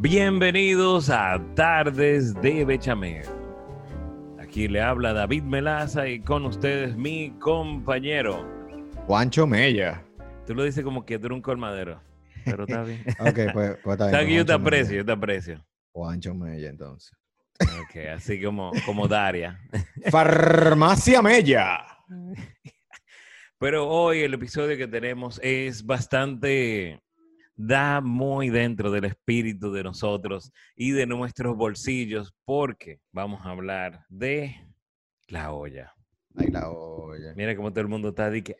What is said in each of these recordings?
Bienvenidos a Tardes de Bechamel. Aquí le habla David Melaza y con ustedes mi compañero. Juancho Mella. Tú lo dices como que tú eres un colmadero, pero está bien. Ok, pues, pues está bien. Está aquí, yo te aprecio, Mella. yo te aprecio. Juancho Mella, entonces. Ok, así como, como Daria. Farmacia Mella. Pero hoy el episodio que tenemos es bastante, da muy dentro del espíritu de nosotros y de nuestros bolsillos porque vamos a hablar de la olla. Ay, la olla. Mira cómo todo el mundo está de que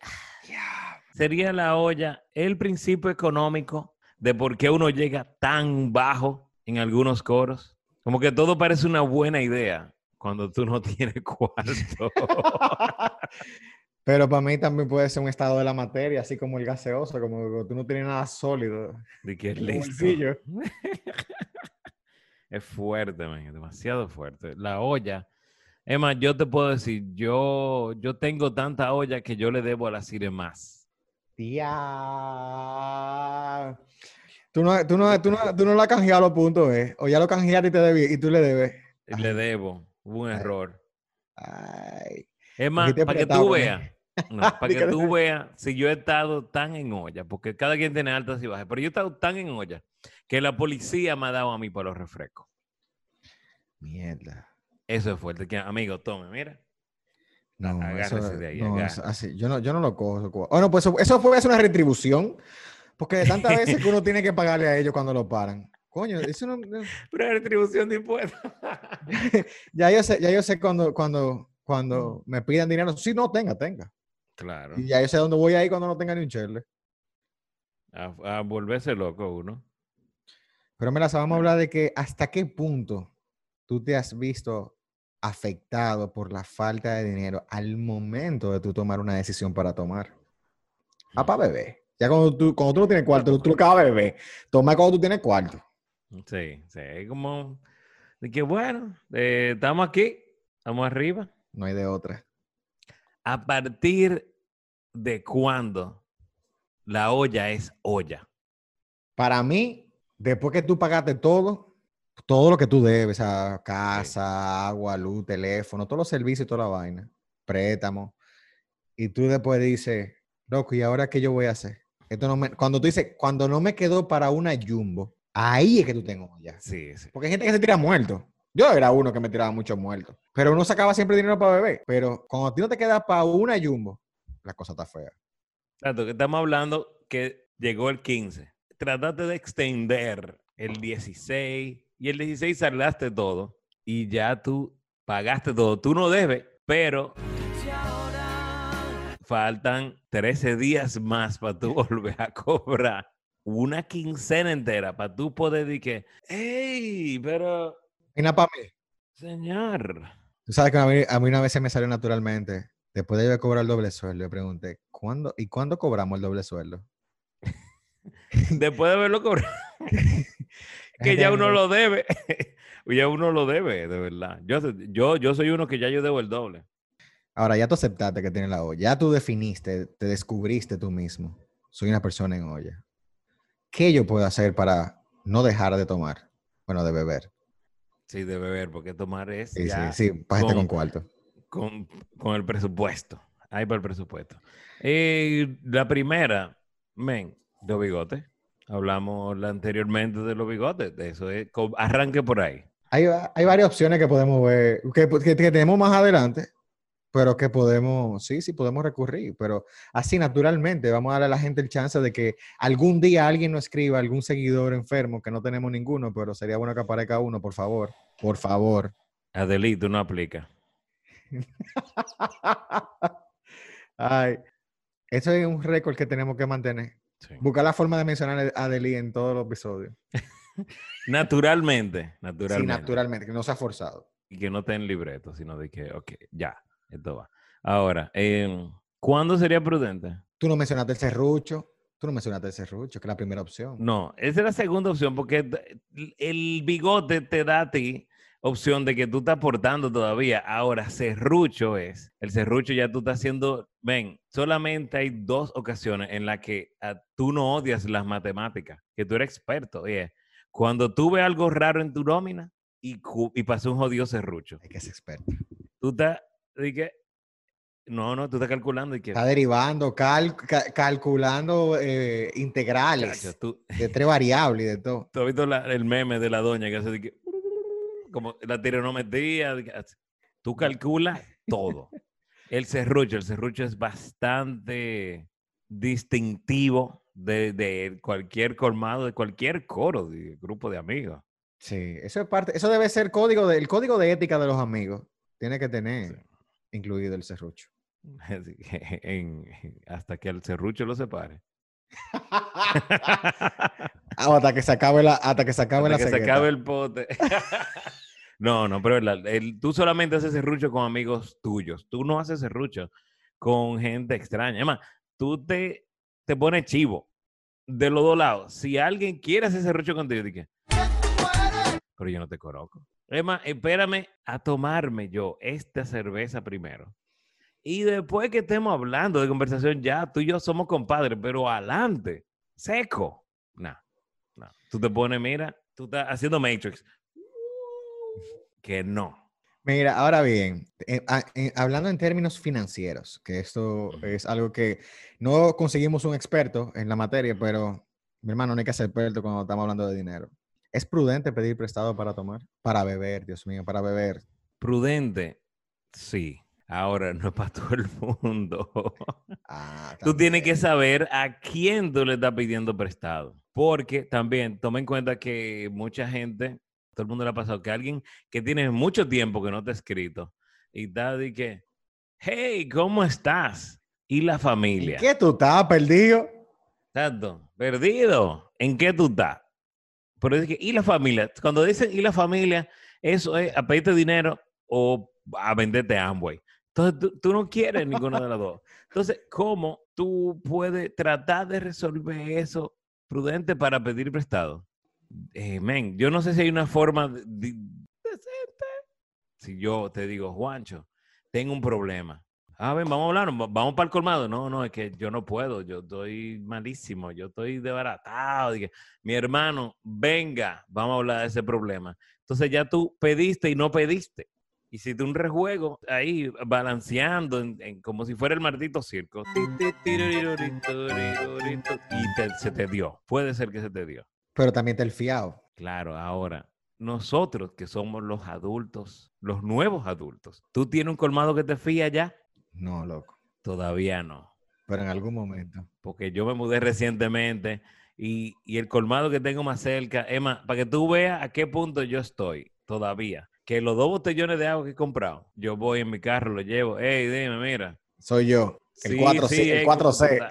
"Ah, sería la olla el principio económico de por qué uno llega tan bajo en algunos coros. Como que todo parece una buena idea cuando tú no tienes cuarto. Pero para mí también puede ser un estado de la materia, así como el gaseoso, como que tú no tienes nada sólido. de que es listo. Es fuerte, man, demasiado fuerte. La olla. Es más, yo te puedo decir, yo, yo tengo tanta olla que yo le debo a la Cire más. Tía. Tú no, tú, no, tú, no, tú no la has canjeado los puntos, ¿eh? O ya lo canjeaste y, te debí, y tú le debes. Le debo. Hubo un error. Ay. Es Dijiste para que tú ¿eh? veas. No, para que tú veas si yo he estado tan en olla, porque cada quien tiene altas y bajas, pero yo he estado tan en olla que la policía me ha dado a mí para los refrescos. Mierda. Eso es fuerte. Que, amigo, tome, mira. No, Agárrese eso, de ahí, no, agárrese. es así, yo no, yo no lo cojo. eso co- Oh, no, pues eso, eso puede ser una retribución, porque de tantas veces que uno tiene que pagarle a ellos cuando lo paran. Coño, eso no, no- Una retribución de impuestos. ya yo sé, ya yo sé cuando, cuando, cuando me pidan dinero, sí, no, tenga, tenga. Claro. Y ya yo sé dónde voy a ir cuando no tenga ni un chele. A, a volverse loco uno. Pero mira, vamos a hablar de que hasta qué punto tú te has visto afectado por la falta de dinero al momento de tú tomar una decisión para tomar. Ah, para beber. Ya cuando tú, cuando tú no tienes cuarto, tú lo que vas a beber. Toma cuando tú tienes cuarto. Sí, sí. Es como de que bueno, eh, estamos aquí, estamos arriba. No hay de otra. ¿A partir de cuándo la olla es olla? Para mí, después que tú pagaste todo, todo lo que tú debes, sea, casa, agua, luz, teléfono, todos los servicios y toda la vaina, préstamo, y tú después dices, loco, ¿y ahora qué yo voy a hacer? Esto no me, cuando tú dices, cuando no me quedó para una jumbo, ahí es que tú tengo ya. Sí, sí. Porque hay gente que se tira muerto. Yo era uno que me tiraba mucho muerto. Pero uno sacaba siempre dinero para beber. Pero cuando a ti no te queda para una jumbo, la cosa está fea. Tanto que estamos hablando que llegó el 15. Trataste de extender el 16 y el 16 saldaste todo y ya tú pagaste todo. Tú no debes, pero faltan 13 días más para tú volver a cobrar una quincena entera para tú poder decir que, hey, pero para mí. señor. Tú sabes que a mí, a mí una vez se me salió naturalmente. Después de yo cobrar el doble sueldo, yo pregunté, ¿cuándo, ¿y cuándo cobramos el doble sueldo? Después de haberlo cobrado, que ya uno lo debe. ya uno lo debe, de verdad. Yo, yo, yo soy uno que ya yo debo el doble. Ahora, ya tú aceptaste que tienes la olla. Ya tú definiste, te descubriste tú mismo. Soy una persona en olla. ¿Qué yo puedo hacer para no dejar de tomar? Bueno, de beber. Sí, de beber, porque tomar es Sí, ya sí, sí, pájate con- con cuarto. Con, con el presupuesto. Ahí para el presupuesto. Eh, la primera, men, los bigotes. Hablamos la- anteriormente de los bigotes. De eso es, arranque por ahí. Hay, hay varias opciones que podemos ver, que, que- que tenemos más adelante, pero que podemos, sí, sí, podemos recurrir. Pero así, naturalmente, vamos a darle a la gente el chance de que algún día alguien nos escriba, algún seguidor enfermo, que no tenemos ninguno, pero sería bueno que aparezca uno, por favor. Por favor. Adelito no aplica. Ay, eso es un récord que tenemos que mantener. Sí. Buscar la forma de mencionar a Adeli en todos los episodios. Naturalmente, Sí, naturalmente. naturalmente, que no sea forzado. y que no esté en libreto, sino de que, ok, ya, esto va. Ahora, em, ¿cuándo sería prudente? Tú no mencionaste el serrucho. Tú no mencionaste el serrucho, que es la primera opción. No, esa es la segunda opción, porque el bigote te da a ti opción de que tú estás aportando todavía. Ahora, serrucho es, el serrucho ya tú estás haciendo, ven, solamente hay dos ocasiones en las que ah, tú no odias las matemáticas, que tú eres experto. Oye, Cuando tú ves algo raro en tu nómina y, y pasó un jodido serrucho, Hay que ser experto. tú estás, que, no, no, tú estás calculando y que, Está derivando, cal- ca- calculando eh, integrales tú, de tres variables y de todo. ¿tú has visto la- el meme de la doña que hace de que, como la trigonometría, de tú calculas todo. El serrucho, el serrucho es bastante distintivo de, de cualquier colmado, de cualquier coro, de grupo de amigos. Sí, eso es parte, eso debe ser código de, el código de ética de los amigos. Tiene que tener incluido el serrucho. Así que en- hasta que el serrucho lo separe. Ah, hasta que se acabe la, hasta que se acabe Hasta la que se acabe el pote. no, no, pero el- tú solamente haces serrucho con amigos tuyos. Tú no haces serrucho con gente extraña. Es más, tú te, te pones chivo de los dos lados. Si alguien quiere hacer serrucho contigo, di que, pero yo no te conozco. Más, espérame a tomarme yo esta cerveza primero. Y después que estemos hablando de conversación, ya tú y yo somos compadres, pero adelante, seco. Nah, no. Tú te pones, mira, tú estás haciendo Matrix. Que no. Mira, ahora bien, eh, eh, hablando en términos financieros, que esto es algo que no conseguimos un experto en la materia, pero mi hermano no hay que ser experto cuando estamos hablando de dinero. ¿Es prudente pedir prestado para tomar? Para beber, Dios mío, para beber. Prudente, sí. Ahora no es para todo el mundo. Ah, Tú tienes que saber a quién tú le estás pidiendo prestado. Porque también toma en cuenta que mucha gente, todo el mundo le ha pasado que alguien que tiene mucho tiempo que no te ha escrito y está de que, hey, ¿cómo estás? Y la ¿En familia. qué tú estás perdido? Exacto. Perdido. ¿En qué tú estás? Pero es que, ¿y la familia? Cuando dicen, ¿y la familia? Eso es a pedirte dinero o a venderte Amway. Entonces, tú, tú no quieres ninguna de las dos. Entonces, ¿cómo tú puedes tratar de resolver eso prudente para pedir prestado? Eh, yo no sé si hay una forma de- de- decente. Si yo te digo, Juancho, tengo un problema. A ver, vamos a hablar, va- vamos para el colmado. No, no, es que yo no puedo, yo estoy malísimo, yo estoy desbaratado. Mi hermano, venga, vamos a hablar de ese problema. Entonces ya tú pediste y no pediste. Hiciste un rejuego ahí balanceando en- en- como si fuera el maldito circo. Y te- se te dio. Puede ser que se te dio. Pero también te el fiado. Claro, ahora, nosotros que somos los adultos, los nuevos adultos, ¿tú tienes un colmado que te fía ya? No, loco. Todavía no. Pero en algún momento. Porque yo me mudé recientemente y, y el colmado que tengo más cerca, Emma, para que tú veas a qué punto yo estoy todavía. Que los dos botellones de agua que he comprado, yo voy en mi carro, lo llevo. Hey, dime, mira. Soy yo. El Sí, 4C. sí, el eh, 4C.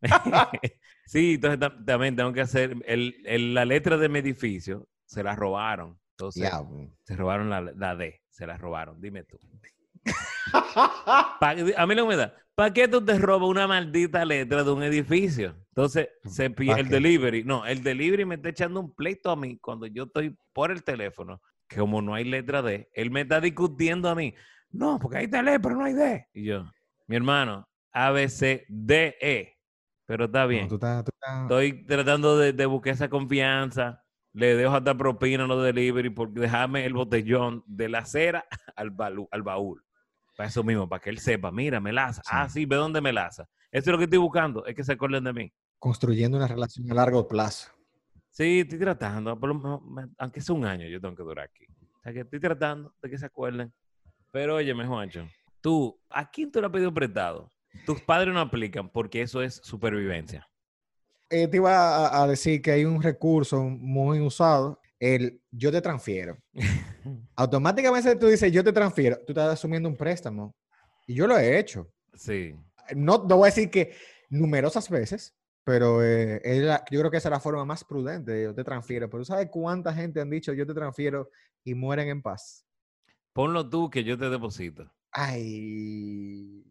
sí, entonces tam- también tengo que hacer el- el- la letra de mi edificio, se la robaron. Entonces, Diablo. se robaron la, la D, se la robaron, dime tú. Pa- a mí no me da. ¿Para qué tú te robas una maldita letra de un edificio? Entonces, se pi- ¿Pa el qué? delivery. No, el delivery me está echando un pleito a mí cuando yo estoy por el teléfono. Que como no hay letra D, él me está discutiendo a mí. No, porque hay D, pero no hay D. Y yo, mi hermano, A, B, C, D, E. Pero está bien. No, tú estás- tú estás- Estoy tratando de, de buscar esa confianza. Le dejo hasta propina a los delivery porque déjame el botellón de la acera al, balu- al baúl. Para eso mismo, para que él sepa, mira, melaza. Sí. Ah, sí, ve dónde melaza. Eso es lo que estoy buscando, es que se acuerden de mí. construyendo una relación a largo plazo. Sí, estoy tratando, por lo menos, me- aunque sea un año, yo tengo que durar aquí. O sea, que estoy tratando de que se acuerden. Pero oye, Juancho, tú, ¿a quién te lo has pedido prestado? Tus padres no aplican porque eso es supervivencia. Eh, te iba a, a decir que hay un recurso muy usado, el yo te transfiero. Automáticamente tú dices yo te transfiero, tú estás asumiendo un préstamo. Y yo lo he hecho. Sí. No, no voy a decir que numerosas veces, pero eh, es la- yo creo que esa es la forma más prudente de yo te transfiero. Pero ¿tú ¿sabes cuánta gente han dicho yo te transfiero y mueren en paz? Ponlo tú que yo te deposito. Ay,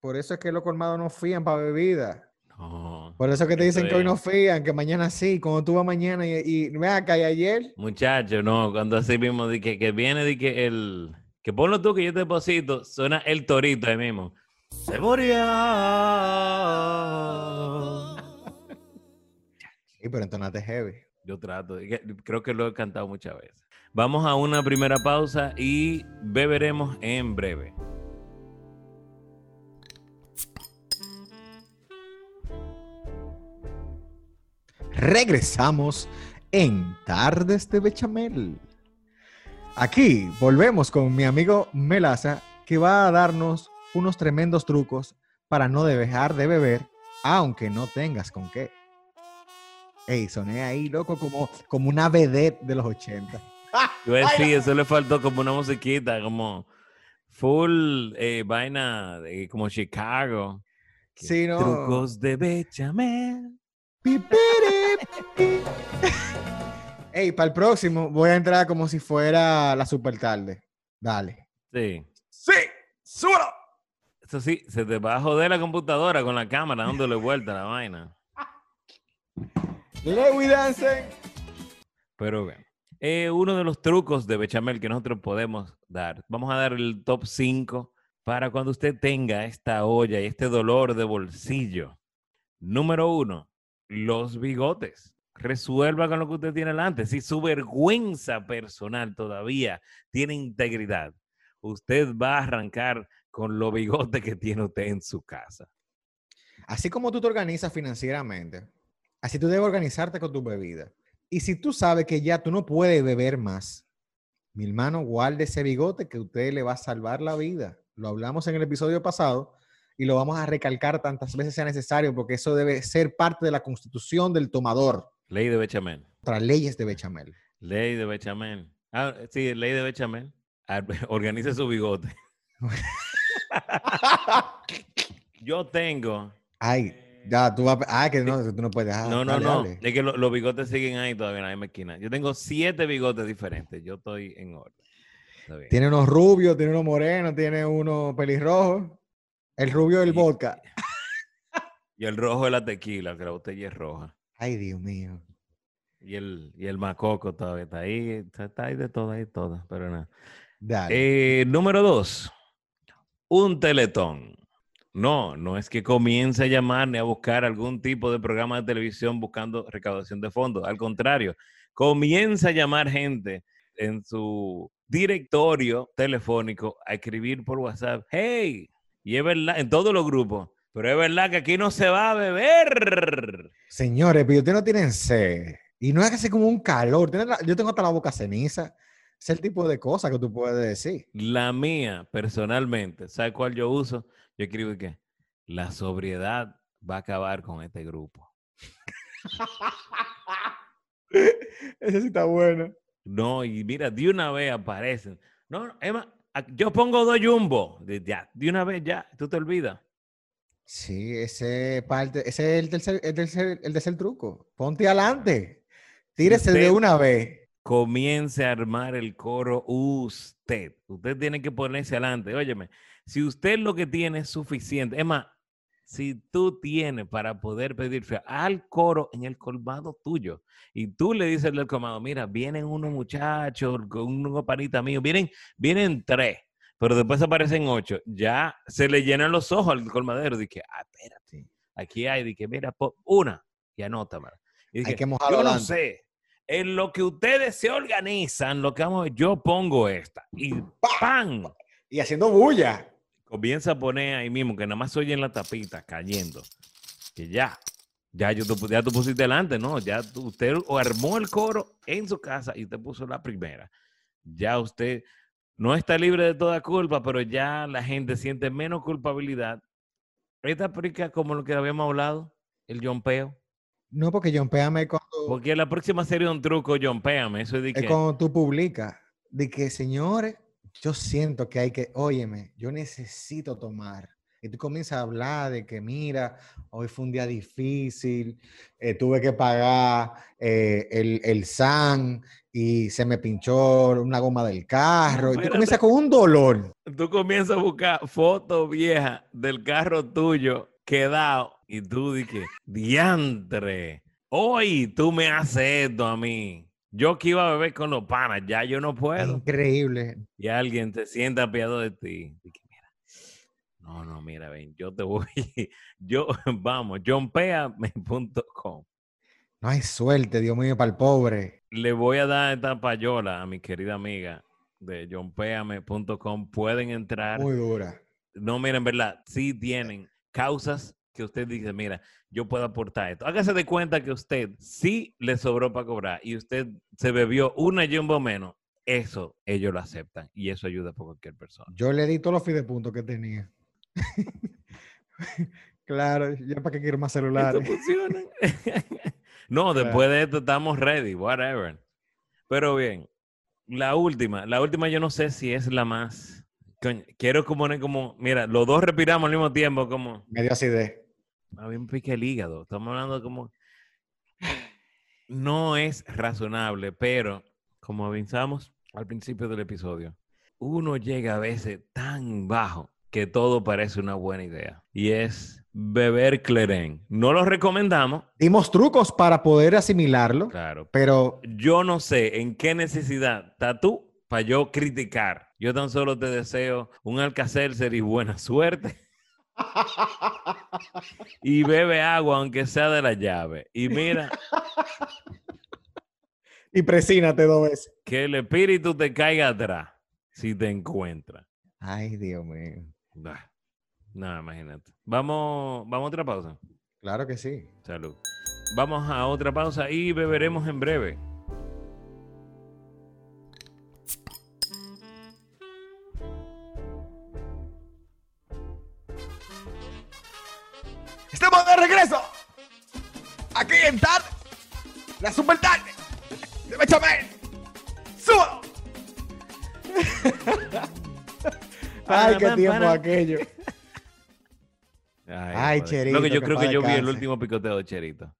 por eso es que los colmados no fían para bebida. No. Por eso es que te dicen que hoy no fían, que mañana sí, cuando tú vas mañana y, y ve acá y ayer. Muchacho, no, cuando así mismo di que, que viene di que el que ponlo tú que yo te deposito, suena el torito ahí mismo. Se moría. Sí, pero entonate heavy. Yo trato. Creo que lo he cantado muchas veces. Vamos a una primera pausa y beberemos en breve. Regresamos en Tardes de Bechamel. Aquí volvemos con mi amigo Melaza, que va a darnos unos tremendos trucos para no dejar de beber, aunque no tengas con qué. Ey, soné ahí, loco, como, como una vedette de los 80. Yo sí, eso le faltó como una musiquita, como full eh, vaina, como Chicago. Sí, no. Trucos de bechamel. Ey, para el próximo voy a entrar como si fuera la super tarde. Dale. Sí. Sí, súbelo. Eso sí, se te va a joder la computadora con la cámara dándole vuelta a la vaina. Lewy Dancing. Pero bien. Eh, uno de los trucos de bechamel que nosotros podemos dar. Vamos a dar el top 5 para cuando usted tenga esta olla y este dolor de bolsillo. Número uno, los bigotes. Resuelva con lo que usted tiene delante. Si su vergüenza personal todavía tiene integridad, usted va a arrancar con los bigotes que tiene usted en su casa. Así como tú te organizas financieramente, así tú debes organizarte con tu bebida. Y si tú sabes que ya tú no puedes beber más, mi hermano, guarde ese bigote que usted le va a salvar la vida. Lo hablamos en el episodio pasado y lo vamos a recalcar tantas veces sea necesario porque eso debe ser parte de la constitución del tomador. Ley de Bechamel. Tras leyes de Bechamel. Ley de Bechamel. Ah, sí, ley de Bechamel. Organice su bigote. Yo tengo. Ay, ya, tú vas Ah, que no, tú no puedes dejar. No, no, no. Es que los bigotes siguen ahí todavía en la misma esquina. Yo tengo siete bigotes diferentes. Yo estoy en orden. Tiene unos rubios, tiene unos morenos, tiene uno pelirrojo. El rubio del vodka. Y el rojo de la tequila, que la botella es roja. Ay, Dios mío. Y el, y el macoco todavía está ahí. Está, ahí de todo, ahí todo. Pero nada. Dale. Eh, número dos. Un teletón. No, no es que comience a llamar ni a buscar algún tipo de programa de televisión buscando recaudación de fondos. Al contrario, comienza a llamar gente en su directorio telefónico a escribir por WhatsApp. Hey, y es verdad, en todos los grupos. Pero es verdad que aquí no se va a beber. Señores, pero ustedes no tienen sed. Y no es que sea como un calor. Yo tengo hasta la boca ceniza. Es el tipo de cosas que tú puedes decir. La mía, personalmente, ¿sabes cuál yo uso? Yo escribo que la sobriedad va a acabar con este grupo. Ese sí está bueno. No, y mira, de una vez aparecen. No, Emma, yo pongo dos jumbo. Ya, de una vez ya, tú te olvidas. Sí, ese parte, ese es el tercer, el tercer, el tercer truco. Ponte adelante. Tírese de una vez comience a armar el coro usted. Usted tiene que ponerse adelante. Óyeme, si usted lo que tiene es suficiente, es más, si tú tienes para poder pedir al coro en el colmado tuyo y tú le dices al colmado, mira, vienen unos muchachos, unos panitas míos, vienen, vienen tres, pero después aparecen ocho, ya se le llenan los ojos al colmadero. Dije, ah, espérate, aquí hay, dije, mira, una, y anota, Y dije, hay que mojarlo yo no sé, en lo que ustedes se organizan, lo que vamos yo pongo esta. Y ¡pam! Y haciendo bulla. Comienza a poner ahí mismo, que nada más oye en la tapita, cayendo. Que ya, ya, yo, ya tú pusiste delante, ¿no? Ya usted armó el coro en su casa y usted puso la primera. Ya usted no está libre de toda culpa, pero ya la gente siente menos culpabilidad. Esta aplica como lo que habíamos hablado, el jompeo. No, porque John Péame cuando... Porque la próxima serie de un truco, John Péame, eso es de que... Es cuando tú publicas, de que, señores, yo siento que hay que, óyeme, yo necesito tomar. Y tú comienzas a hablar de que, mira, hoy fue un día difícil, eh, tuve que pagar eh, el, el SAN y se me pinchó una goma del carro. y tú comienzas con un dolor. Tú comienzas a buscar fotos viejas del carro tuyo quedado y tú dices, diantre, hoy tú me haces esto a mí. Yo que iba a beber con los panas, ya yo no puedo. Increíble. Y alguien te sienta apiado de ti. mira, no, no, mira, ven, yo te voy, yo, vamos, johnpeame.com. No hay suerte, Dios mío, para el pobre. Le voy a dar esta payola a mi querida amiga de johnpeame.com. Pueden entrar. Muy dura. No, miren, verdad, sí tienen causas que usted dice, mira, yo puedo aportar esto. Hágase de cuenta que usted sí le sobró para cobrar y usted se bebió una jumbo menos. Eso ellos lo aceptan y eso ayuda por cualquier persona. Yo le di todos los fidepuntos que tenía. claro, ya para qué quiero más celulares. no, después de esto estamos ready, whatever. Pero bien, la última, la última yo no sé si es la más. quiero como, como, mira, los dos respiramos al mismo tiempo, como. Medio acidez. A mí me pica el hígado. Estamos hablando como. No es razonable, pero como avanzamos al principio del episodio, uno llega a veces tan bajo que todo parece una buena idea. Y es beber Cleren. No lo recomendamos. Dimos trucos para poder asimilarlo. Claro. Pero yo no sé en qué necesidad estás tú para yo criticar. Yo tan solo te deseo un Alcacelser y buena suerte. Y bebe agua, aunque sea de la llave. Y mira. y presínate dos veces. Que el espíritu te caiga atrás si te encuentra. Ay, Dios mío. Nada, imagínate. Vamos, vamos a otra pausa. Claro que sí. Salud. Vamos a otra pausa y beberemos en breve. Regreso. Aquí en tarde. La super tarde. De Bechamel. ¡Súbalo! Ay, qué tiempo aquello. Ay, Cherito. Lo que yo creo que yo vi el último picoteo de Cherito.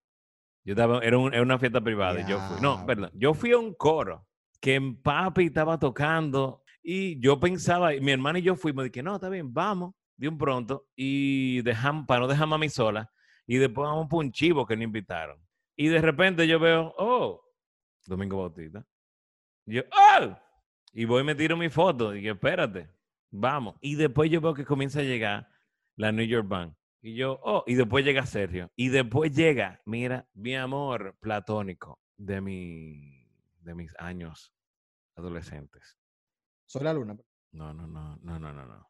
Yo estaba, era, una fiesta privada. yo fui, no, perdón. Yo fui a un coro que en papi estaba tocando y yo pensaba, mi hermano y yo fuimos, dije, no, está bien, vamos, de un pronto, y dejamos, para no dejar a mí sola, y después vamos por un chivo que le invitaron. Y de repente yo veo, oh, Domingo Bautista. Y yo, oh, y voy y me tiro mi foto, y dije, espérate, vamos. Y después yo veo que comienza a llegar la New York Bank. Y yo, oh, y después llega Sergio. Y después llega, mira, mi amor platónico de, mi, de mis años adolescentes. Soy la luna. No, no, no, no, no, no, no.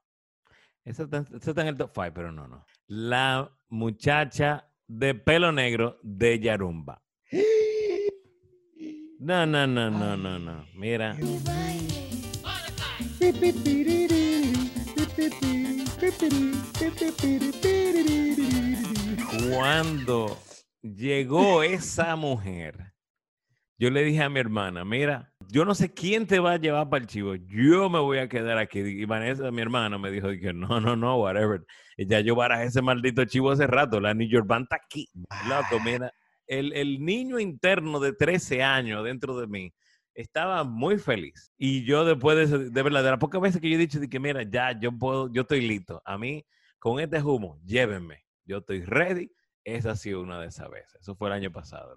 Esa está, en el top 5, pero no, no. La muchacha de pelo negro de Yarumba. No, no, no, no, no, no. Mira. Cuando llegó esa mujer, yo le dije a mi hermana, mira, yo no sé quién te va a llevar para el chivo, yo me voy a quedar aquí. Y Vanessa, mi hermana, me dijo que no, no, no, whatever. Y ya yo barajé ese maldito chivo hace rato, la New York Band está aquí. Loco, mira, el, el niño interno de 13 años dentro de mí estaba muy feliz. Y yo después de, de verdad, de las pocas veces que yo he dicho de que, mira, ya, yo puedo, yo estoy listo. A mí, con este humo, llévenme. Yo estoy ready. Esa ha sido una de esas veces. Eso fue el año pasado.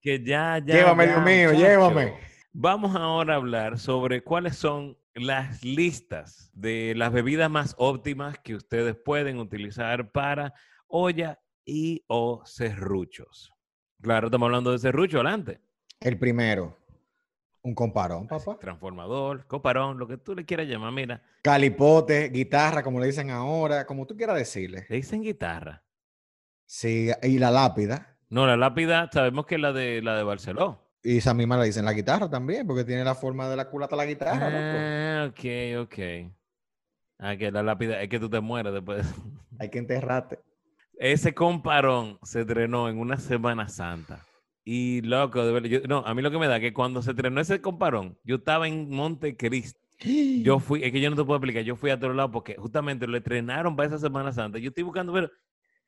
Que ya, ya. Llévame, Dios mío, llévame. Vamos ahora a hablar sobre cuáles son las listas de las bebidas más óptimas que ustedes pueden utilizar para olla y o serruchos. Claro, estamos hablando de serrucho, adelante. El primero, un comparón, papá. Transformador, comparón, lo que tú le quieras llamar, mira. Calipote, guitarra, como le dicen ahora, como tú quieras decirle. Le dicen guitarra. Sí, y la lápida. No, la lápida, sabemos que es la de la de Barceló. Y esa misma le dicen la guitarra también, porque tiene la forma de la culata la guitarra. Ah, ok, ok. Ah, que la lápida, es que tú te mueres después. Hay que enterrarte. Ese comparón se estrenó en una Semana Santa. Y loco, de verdad, no, a mí lo que me da que cuando se estrenó ese comparón, yo estaba en Montecristo. Yo fui, es que yo no te puedo explicar, yo fui a otro lado porque justamente lo estrenaron para esa Semana Santa. Yo estoy buscando, pero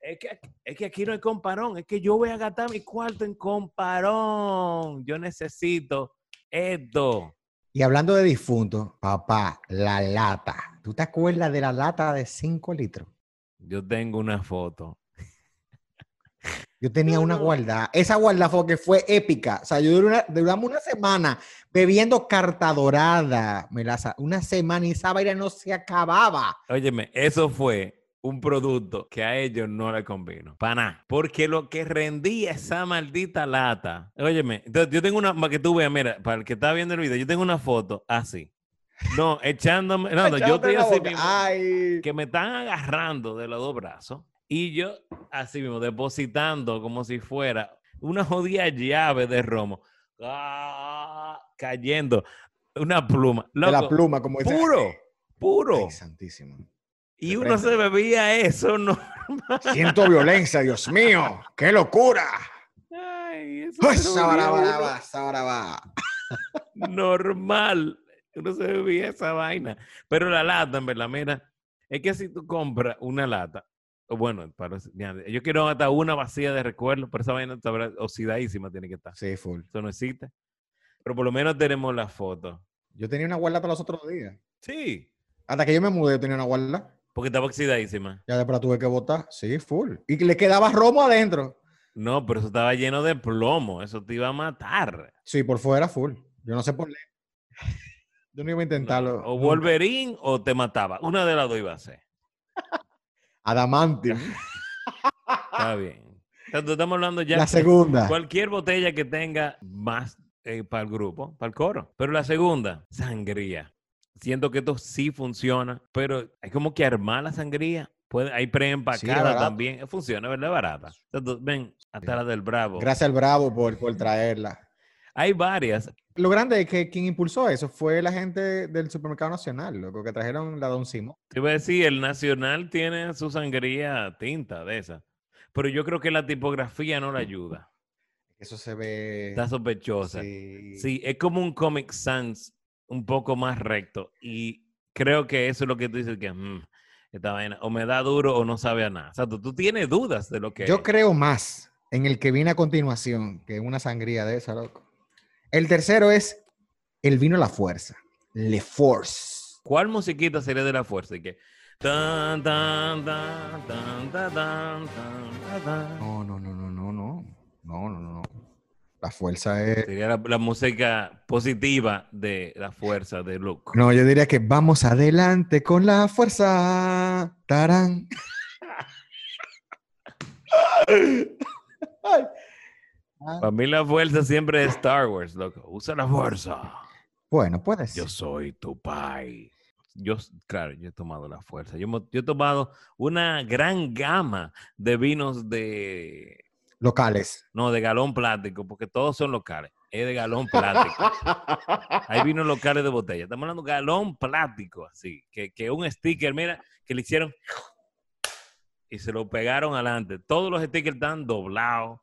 es que, es que aquí no hay comparón, es que yo voy a gastar mi cuarto en comparón. Yo necesito esto. Y hablando de difuntos, papá, la lata. ¿Tú te acuerdas de la lata de 5 litros? Yo tengo una foto yo tenía una guarda. Esa guarda fue que fue épica. O sea, yo duramos una semana bebiendo carta dorada, Melaza. Una semana y esa vaina no se acababa. Óyeme, eso fue un producto que a ellos no le convino. Para nada. Porque lo que rendía esa maldita lata. Óyeme, entonces yo tengo una, para que tú veas, mira, para el que está viendo el video, yo tengo una foto así. No, echándome, no, no, yo estoy así mismo, Ay. que me están agarrando de los dos brazos y yo así mismo depositando como si fuera una jodida llave de romo. Ah, cayendo. Una pluma. De la pluma, como dice. puro, puro. Ay, santísimo. Y uno se bebía eso, ¿no? Siento violencia, Dios mío. ¡Qué locura! Ay, eso bebía uno sabaraba. normal. Uno se bebía esa vaina. Pero la lata, en verdad, mira, es que si tú compras una lata, bueno, para, yo quiero hasta una vacía de recuerdo, pero esa vaina está oxidadísima tiene que estar. Sí, full. Eso no existe. Pero por lo menos tenemos la foto. Yo tenía una guarda para los otros días. Sí. Hasta que yo me mudé, yo tenía una guarda. Porque estaba oxidadísima. Ya después la tuve que botar. Sí, full. Y le quedaba romo adentro. No, pero eso estaba lleno de plomo. Eso te iba a matar. Sí, por fuera, full. Yo no sé por qué. Yo no iba a intentarlo. O. Wolverine o te mataba. Una de las dos iba a ser. Adamantium. Está bien. Entonces, estamos hablando ya. La segunda. Cualquier botella que tenga más eh, para el grupo, para el coro. Pero la segunda, sangría. Siento que esto sí funciona, pero hay como que armar la sangría. Puede, hay preempacada también. Funciona, ¿verdad? Barata. Entonces, ven, hasta Sí. la del Bravo. Gracias al Bravo por, por traerla. Hay varias. Lo grande es que quien impulsó eso fue la gente del Supermercado Nacional, loco, que trajeron la Don Simón. Te iba a decir, el Nacional tiene su sangría tinta de esa. Pero yo creo que la tipografía no la ayuda. Eso se ve. Está sospechosa. sí. Sí, es como un Comic Sans un poco más recto. Y creo que eso es lo que tú dices que mm, esta vaina o me da duro o no sabe a nada. O sea, tú, tú tienes dudas de lo que Yo es. creo más en el que viene a continuación que una sangría de esa, loco. El tercero es el vino la fuerza. Le Force. ¿Cuál musiquita sería de la fuerza? Y que tan, tan, tan, tan, tan, tan, tan, tan. No, no, no, no, no, no. No, no, no. La fuerza es. Sería la, la música positiva de la fuerza de Luke. No, yo diría que vamos adelante con la fuerza. Tarán. Para mí la fuerza siempre es Star Wars, loco. Usa la fuerza. Bueno, puede ser. Yo soy tu pai. Yo, claro, yo he tomado la fuerza. Yo, yo he tomado una gran gama de vinos de, Locales. no, de galón plástico, porque todos son locales. Es de galón plástico. Hay vinos locales de botella. Estamos hablando de galón plástico, así. Que, que un sticker, mira, que le hicieron y se lo pegaron adelante. Todos los stickers están doblados.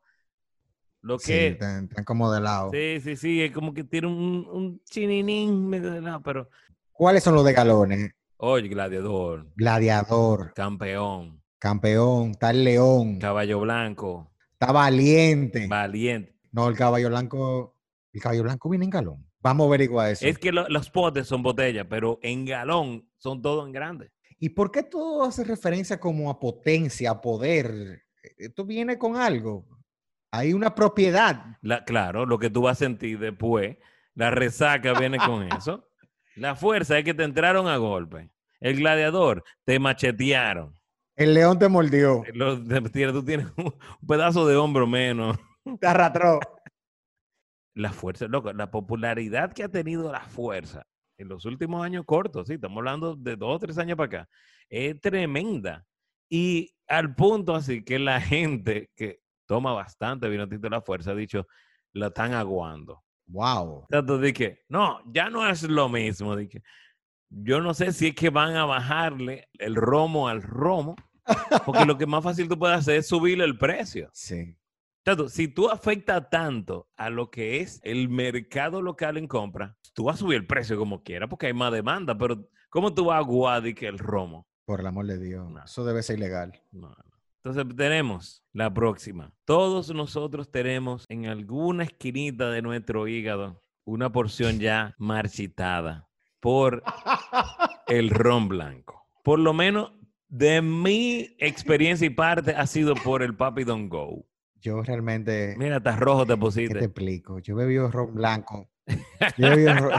Lo Sí, que, están, están como de lado. sí, sí, sí, es como que tiene un, un chininín medio de lado, pero, ¿Cuáles son los de galones? oye, gladiador, Gladiador, campeón, campeón, el león, caballo blanco, está valiente. valiente. No, el caballo blanco, el caballo blanco viene en galón. Vamos a averiguar eso. Es que lo- los potes son botellas, pero en galón son todos en grande. ¿Y por qué todo hace referencia como a potencia, a poder? Esto viene con algo. Hay una propiedad. La- claro, lo que tú vas a sentir después, la resaca viene con eso. La fuerza es que te entraron a golpe. El gladiador, te machetearon. El león te mordió, te- tú tienes un pedazo de hombro menos. te arrastró. La fuerza, loco, la popularidad que ha tenido la fuerza en los últimos años cortos, sí, estamos hablando de dos o tres años para acá, es tremenda. Y al punto así que la gente que toma bastante vino tinto la fuerza ha dicho, la están aguando. Wow. De que, no, ya no es lo mismo. Que, yo no sé si es que van a bajarle el romo al romo, porque lo que más fácil tú puedes hacer es subirle el precio. Sí. Tato, si tú afectas tanto a lo que es el mercado local en compra, tú vas a subir el precio como quieras porque hay más demanda, pero ¿cómo tú vas a aguar de que el romo? Por el amor de Dios. No. Eso debe ser ilegal. No, no. Entonces tenemos la próxima. Todos nosotros tenemos en alguna esquinita de nuestro hígado una porción ya marchitada por el ron blanco. Por lo menos de mi experiencia y parte ha sido por el Papi Don't Go. Yo realmente, Mira, hasta rojo te ¿qué te pusiste. explico? Yo bebí ron blanco. Yo bebí ron...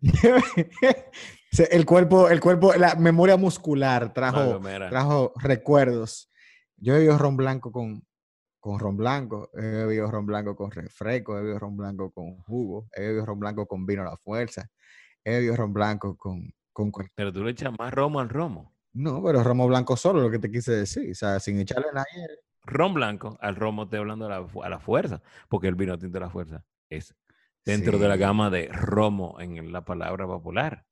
El cuerpo, el cuerpo, la memoria muscular trajo, trajo recuerdos. Yo he bebido ron blanco con, con ron blanco, he bebido ron blanco con refresco, he bebido ron blanco con jugo, he bebido ron blanco con vino a la fuerza, he bebido ron blanco con, con Pero tú le echas más romo al romo. No, pero romo blanco solo, lo que te quise decir. O sea, sin echarle nada. Ron blanco al romo estoy hablando a la, fu- a la fuerza, porque el vino tinto de la fuerza es dentro de la gama de romo en la palabra popular.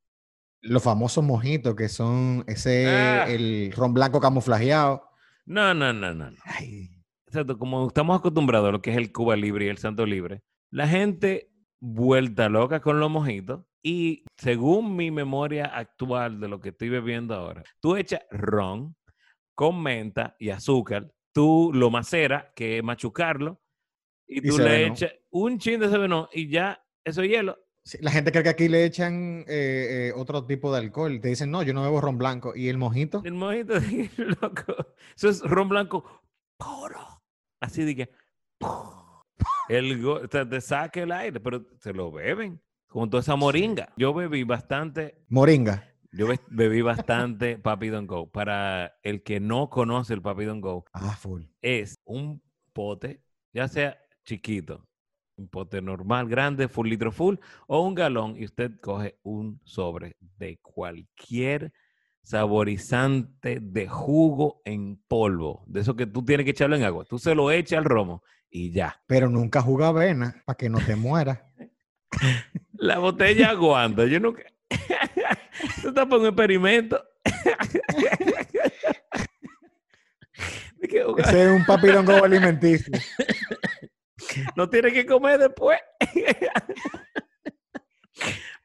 Los famosos mojitos que son ese, Ah. el ron blanco camuflajeado. No, no, no, no. no. Ay, Exacto, como estamos acostumbrados a lo que es el Cuba Libre y el Santo Libre, la gente vuelta loca con los mojitos y según mi memoria actual de lo que estoy bebiendo ahora, tú echas ron con menta y azúcar, tú lo maceras, que es machucarlo, y Y tú le echas un chin de seveno y ya eso es hielo. sí, la gente cree que aquí le echan eh, eh, otro tipo de alcohol. Te dicen, no, yo no bebo ron blanco. ¿Y el mojito? El mojito, loco, eso es ron blanco puro. Así de que el go- te, te saca el aire, pero se lo beben con toda esa moringa. Yo bebí bastante, Moringa. yo be- bebí bastante Papi Don't Go. Para el que no conoce el Papi Don't Go, Ah, full. es un pote, ya sea chiquito, un pote normal, grande, full litro full, o un galón, y usted coge un sobre de cualquier saborizante de jugo en polvo, de eso que tú tienes que echarlo en agua. Tú se lo echas al romo y ya. Pero nunca juga avena para que no te mueras. La botella aguanta. Yo nunca. Tú estás para un experimento. Ese es un papilongo alimenticio. no tiene que comer después.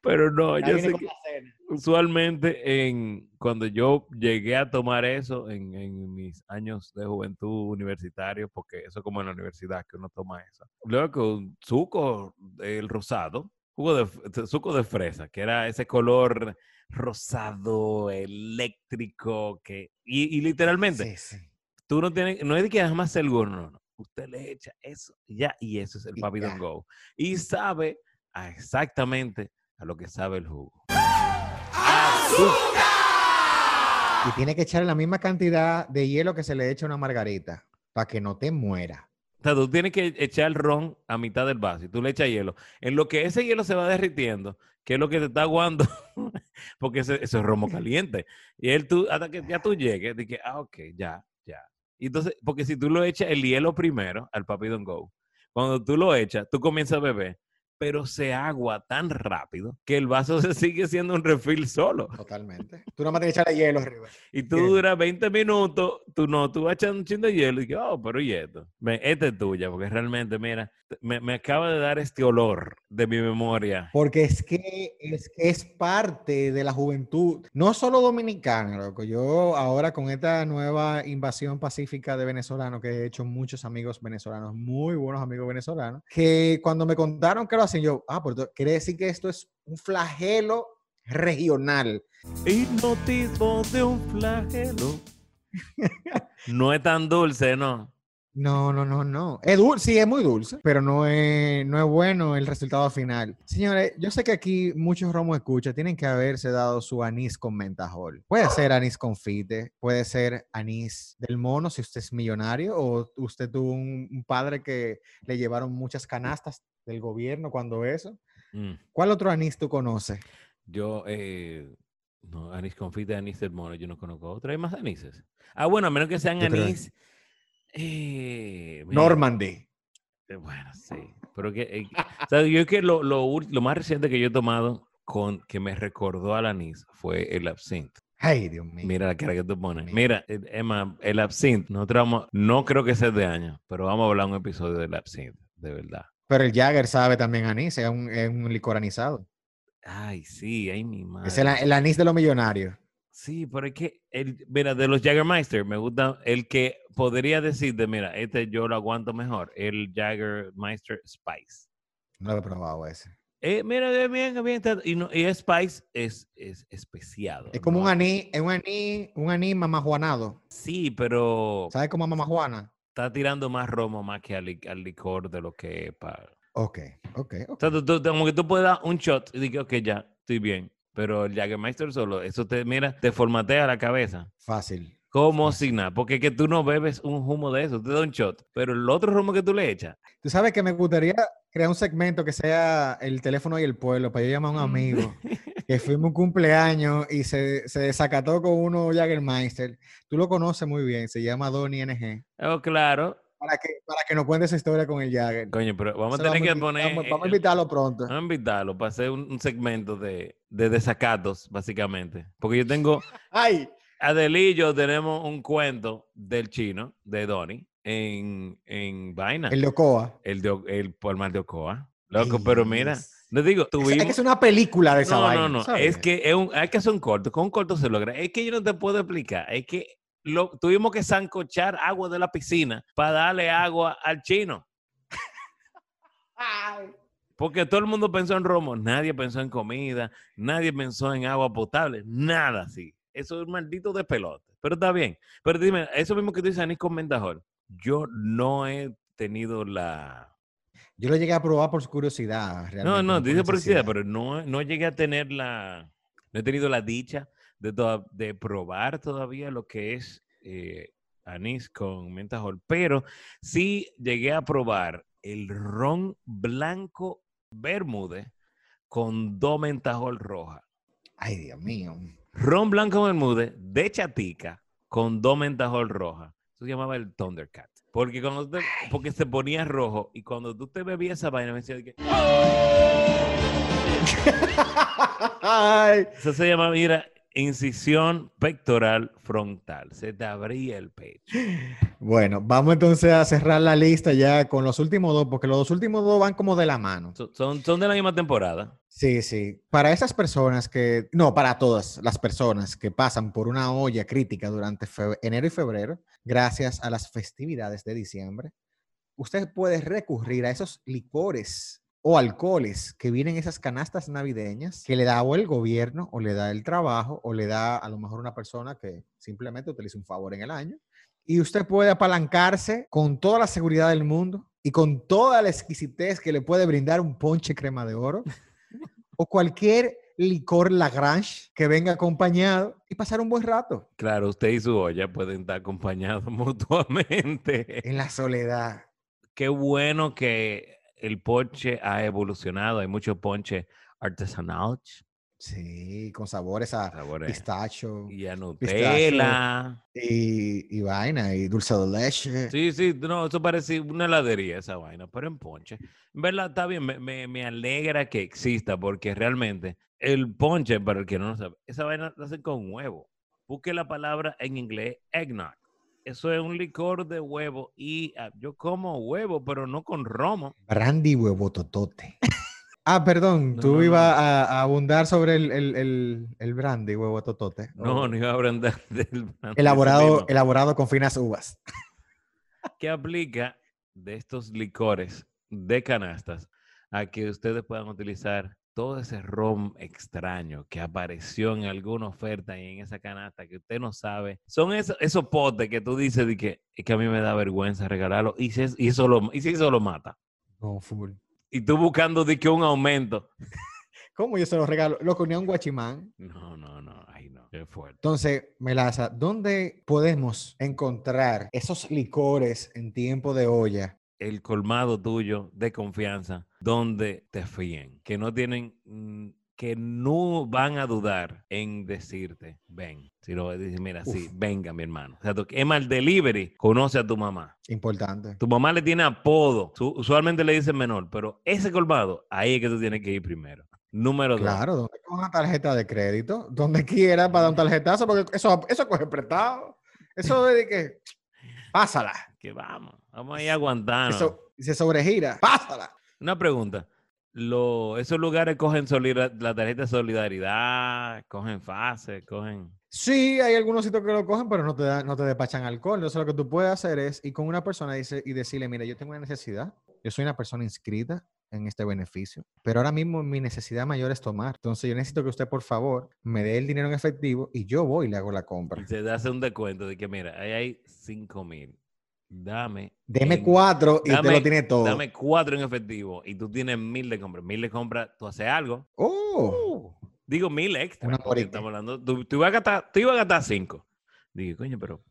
Pero no, Ya yo sé que la cena. Usualmente en, cuando yo llegué a tomar eso en, en mis años de juventud universitario, porque eso es como en la universidad que uno toma eso. Luego con suco, el rosado, jugo de, suco de fresa, que era ese color rosado, eléctrico, que, y, y literalmente, Sí, sí. tú no tienes, no es de que jamás seguro, no, no. Usted le echa eso, ya, y eso es el Papi. Don't Go. Y sabe a exactamente a lo que sabe el jugo. Y tiene que echarle la misma cantidad de hielo que se le echa a una margarita para que no te muera. O sea, tú tienes que echar el ron a mitad del vaso y tú le echas hielo. En lo que ese hielo se va derritiendo, que es lo que te está aguando, porque ese, eso es romo caliente. Y él, tú, hasta que ya tú llegues, de que, ah, ok, ya, ya. Y entonces, porque si tú lo echas el hielo primero al Papi Don't Go, cuando tú lo echas, tú comienzas a beber, pero se agua tan rápido que el vaso se sigue siendo un refill solo. Totalmente. Tú nomás tienes que echarle hielo arriba. Y tú Bien. duras 20 minutos, tú no, tú vas echando un chin de hielo y que, oh, pero ¿y esto? Ve, esta es tuya, porque realmente, mira, me, me acaba de dar este olor de mi memoria. Porque es que, es es parte de la juventud, no solo dominicana, loco. Yo ahora con esta nueva invasión pacífica de venezolanos, que he hecho muchos amigos venezolanos, muy buenos amigos venezolanos, que cuando me contaron que lo hacen, yo, ah, pues quiere decir que esto es un flagelo regional. Hipnotismo de un flagelo. No es tan dulce, ¿no? No, no, no, no. Es dulce, sí, es muy dulce, pero no es, no es bueno el resultado final. Señores, yo sé que aquí muchos romos escucha tienen que haberse dado su anís con mentajol. Puede ser anís confite, puede ser anís del mono si usted es millonario o usted tuvo un, un padre que le llevaron muchas canastas del gobierno cuando eso. Mm. ¿Cuál otro anís tú conoces? Yo, eh, no, anís confite, anís del mono, yo no conozco otro. ¿Hay más anises? Ah, bueno, a menos que sean creo- anís. Eh, mira, Normandy. Eh, Bueno, sí. Pero que, eh, o sea, yo que lo, lo, lo más reciente que yo he tomado con que me recordó al anís fue el absinthe. Ay, Dios mío. Mira la cara que tú pones. Mira. Mira, eh, Emma, el absinthe, nosotros vamos- no creo que sea de año, pero vamos a hablar un episodio del absinthe, de verdad. Pero el Jagger sabe también anís, es un, es un licor anisado. Ay, sí, ay, mi madre. Es el, el anís de los millonarios. Sí, pero es que, el, mira, de los Jaggermeister, me gusta el que podría decirte, mira, este yo lo aguanto mejor, el Jaggermeister Spice. No lo he probado ese. Eh, mira, bien, bien, y, no, y Spice es, es especiado. Es como ¿no? un anís, es un anís, un anís mamajuanado. Sí, pero ¿Sabes cómo mamajuana? está tirando más romo más que al, al licor de lo que es para... Ok, ok, O ok. sea, tú- tú- como que tú puedes dar un shot y decir, ok, ya, estoy bien. Pero el Jagermeister solo, eso te, mira, te formatea la cabeza. Fácil. Como si nada, porque es que tú no bebes un humo de eso, te da un shot, pero el otro humo que tú le echas. Tú sabes que me gustaría crear un segmento que sea el teléfono y el pueblo, para yo llamar a un amigo que fuimos un cumpleaños y se, se desacató con uno Jagermeister. Tú lo conoces muy bien, se llama Donnie NG. Oh, claro. Para que, para que nos cuente esa historia con el Jagger. Coño, pero vamos a tener que invi- poner. Vamos, vamos a invitarlo pronto. Vamos a invitarlo para hacer un, un segmento de, de desacatos, básicamente. Porque yo tengo, ¡Ay! Adel y yo tenemos un cuento del chino, de Donnie, en, en Vaina. El de Ocoa. El, de, el Palmar de Ocoa. Loco, pero mira, les digo, Es- tuvimos... Es que es una película de esa No, vaina. no, no. ¿sabes? Es que es un- hay que hacer un corto. Con un corto se logra. Es que yo no te puedo explicar. Es que lo, tuvimos que zancochar agua de la piscina para darle agua al chino. Ay. Porque todo el mundo pensó en romo. Nadie pensó en comida. Nadie pensó en agua potable. Nada así. Eso es un maldito de pelote. Pero está bien. Pero dime, eso mismo que tú dices, Anís con. Yo no he tenido la... Yo lo llegué a probar por curiosidad. No, realmente, no, dice por curiosidad, pero no, no llegué a tener la, no he tenido la dicha de, de probar todavía lo que es eh, anís con mentajol, pero sí llegué a probar el ron blanco Bermúdez con dos mentajol roja. Ay, Dios mío. Ron blanco Bermúdez de chatica con dos mentajol roja. Eso se llamaba el Thundercat. Porque, cuando te- porque se ponía rojo y cuando tú te bebías esa vaina me decía que... Ay. Eso se llama, mira, incisión pectoral frontal. Se te abría el pecho. Bueno, vamos entonces a cerrar la lista ya con los últimos dos, porque los dos últimos dos van como de la mano. So- Son, son de la misma temporada. Sí, sí. Para esas personas que, no, para todas las personas que pasan por una olla crítica durante enero y febrero, gracias a las festividades de diciembre, usted puede recurrir a esos licores o alcoholes que vienen en esas canastas navideñas que le da o el gobierno o le da el trabajo o le da a lo mejor una persona que simplemente utiliza un favor en el año. Y usted puede apalancarse con toda la seguridad del mundo y con toda la exquisitez que le puede brindar un ponche crema de oro o cualquier licor Lagrange que venga acompañado y pasar un buen rato Claro, usted y su olla pueden estar acompañados mutuamente. en la soledad. Qué bueno que el ponche ha evolucionado. Hay mucho ponche artesanal. Sí, con sabores a Sabores. pistacho Y a Nutella. y, y vaina y dulce de leche. Sí, sí, no, eso parece una heladería esa vaina, pero en ponche. En verdad, está bien, me, me- me alegra que exista porque realmente el ponche, para el que no lo sabe, esa vaina la hacen con huevo. Busque la palabra en inglés, eggnog. Eso es un licor de huevo y ah, yo como huevo, pero no con romo. Brandy huevo totote. Ah, perdón, No, tú no, no. ibas a, a abundar sobre el, el, el, el brandy huevo totote. No, no iba a aprender del elaborado, elaborado con finas uvas. que aplica de estos licores de canastas a que ustedes puedan utilizar todo ese rom extraño que apareció en alguna oferta y en esa canasta que usted no sabe. Son esos, esos potes que tú dices de que, es que a mí me da vergüenza regalarlo y si, es- y eso, lo, y si eso lo mata. No, full. Y tú buscando de que un aumento. ¿Cómo yo se lo regalo? Lo ponía un guachimán. No, no, no, ay no, qué fuerte. Entonces, Melaza, ¿dónde podemos encontrar esos licores en tiempo de olla? El colmado tuyo de confianza donde te fíen, que no tienen, mm, que no van a dudar en decirte, ven. Si lo dicen, mira, sí, venga, mi hermano. O sea, Emma, el delivery conoce a tu mamá. Importante. Tu mamá le tiene apodo. Su- usualmente le dicen menor, pero ese colmado, ahí es que tú tienes que ir primero. Número dos. Claro, donde con una tarjeta de crédito, donde quiera para dar un tarjetazo, porque eso, eso coge prestado. Eso es de que, pásala. Que vamos, vamos ahí aguantando. Eso, y se sobregira, pásala. Una pregunta. Lo, ¿Esos lugares cogen la tarjeta de solidaridad, cogen fase, cogen... Sí, hay algunos sitios que lo cogen, pero no te, dan- no te despachan alcohol. Entonces, lo que tú puedes hacer es ir con una persona y, dice, y decirle, mira, yo tengo una necesidad, yo soy una persona inscrita en este beneficio, pero ahora mismo mi necesidad mayor es tomar. Entonces, yo necesito que usted, por favor, me dé el dinero en efectivo y yo voy y le hago la compra. Y se hace un descuento de que, mira, ahí hay 5 mil. Dame. Deme cuatro y usted dame- lo tiene todo. Dame cuatro en efectivo y tú tienes mil de compra. Mil de compra, tú haces algo. Oh, Uh, Digo mil extra. Una estamos hablando. Tú, tú ibas a gastar, tú ibas a gastar cinco. Digo, coño, pero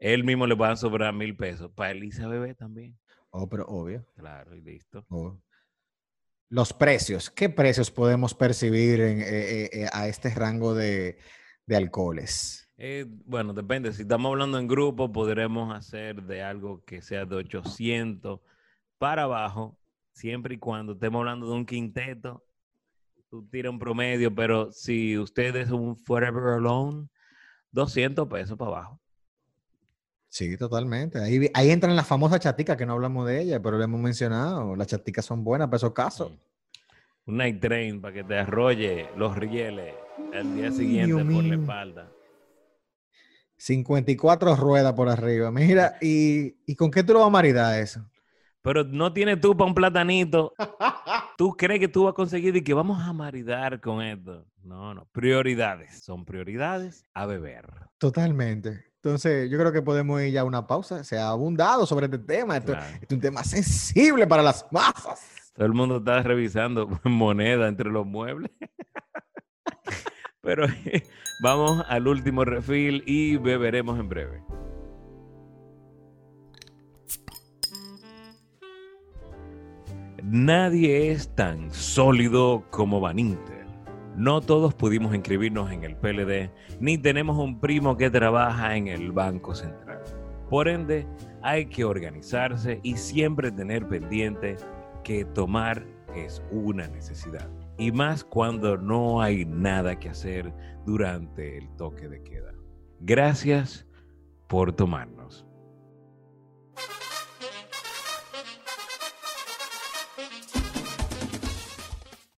él mismo le va a sobrar mil pesos. Para Elisa Bebé también. Oh, pero obvio. Claro, y listo. obvio. Los precios. ¿Qué precios podemos percibir en, eh, eh, eh, a este rango de, de alcoholes? Eh, bueno, depende. Si estamos hablando en grupo, podremos hacer de algo que sea de 800 para abajo, siempre y cuando estemos hablando de un quinteto. Tú tiras un promedio, pero si usted es un Forever Alone, 200 pesos para abajo. Sí, totalmente. Ahí, ahí entran las famosas chaticas, que no hablamos de ellas, pero le hemos mencionado. Las chaticas son buenas para esos casos. Un night train para que te arrolle los rieles al día siguiente Dios por la mío. espalda. 54 ruedas por arriba. Mira, ¿y, ¿y con qué tú lo vas a maridar eso? Pero no tienes tú para un platanito. ¿Tú crees que tú vas a conseguir y que vamos a maridar con esto? No, no. Prioridades. Son prioridades a beber. Totalmente. Entonces, yo creo que podemos ir ya a una pausa. Se ha abundado sobre este tema. Esto, Claro. este es un tema sensible para las masas. Todo el mundo está revisando moneda entre los muebles. Pero vamos al último refil y beberemos en breve. Nadie es tan sólido como Van Inter. No todos pudimos inscribirnos en el PLD, ni tenemos un primo que trabaja en el Banco Central. Por ende, hay que organizarse y siempre tener pendiente que tomar es una necesidad y más cuando no hay nada que hacer durante el toque de queda. Gracias por tomarnos.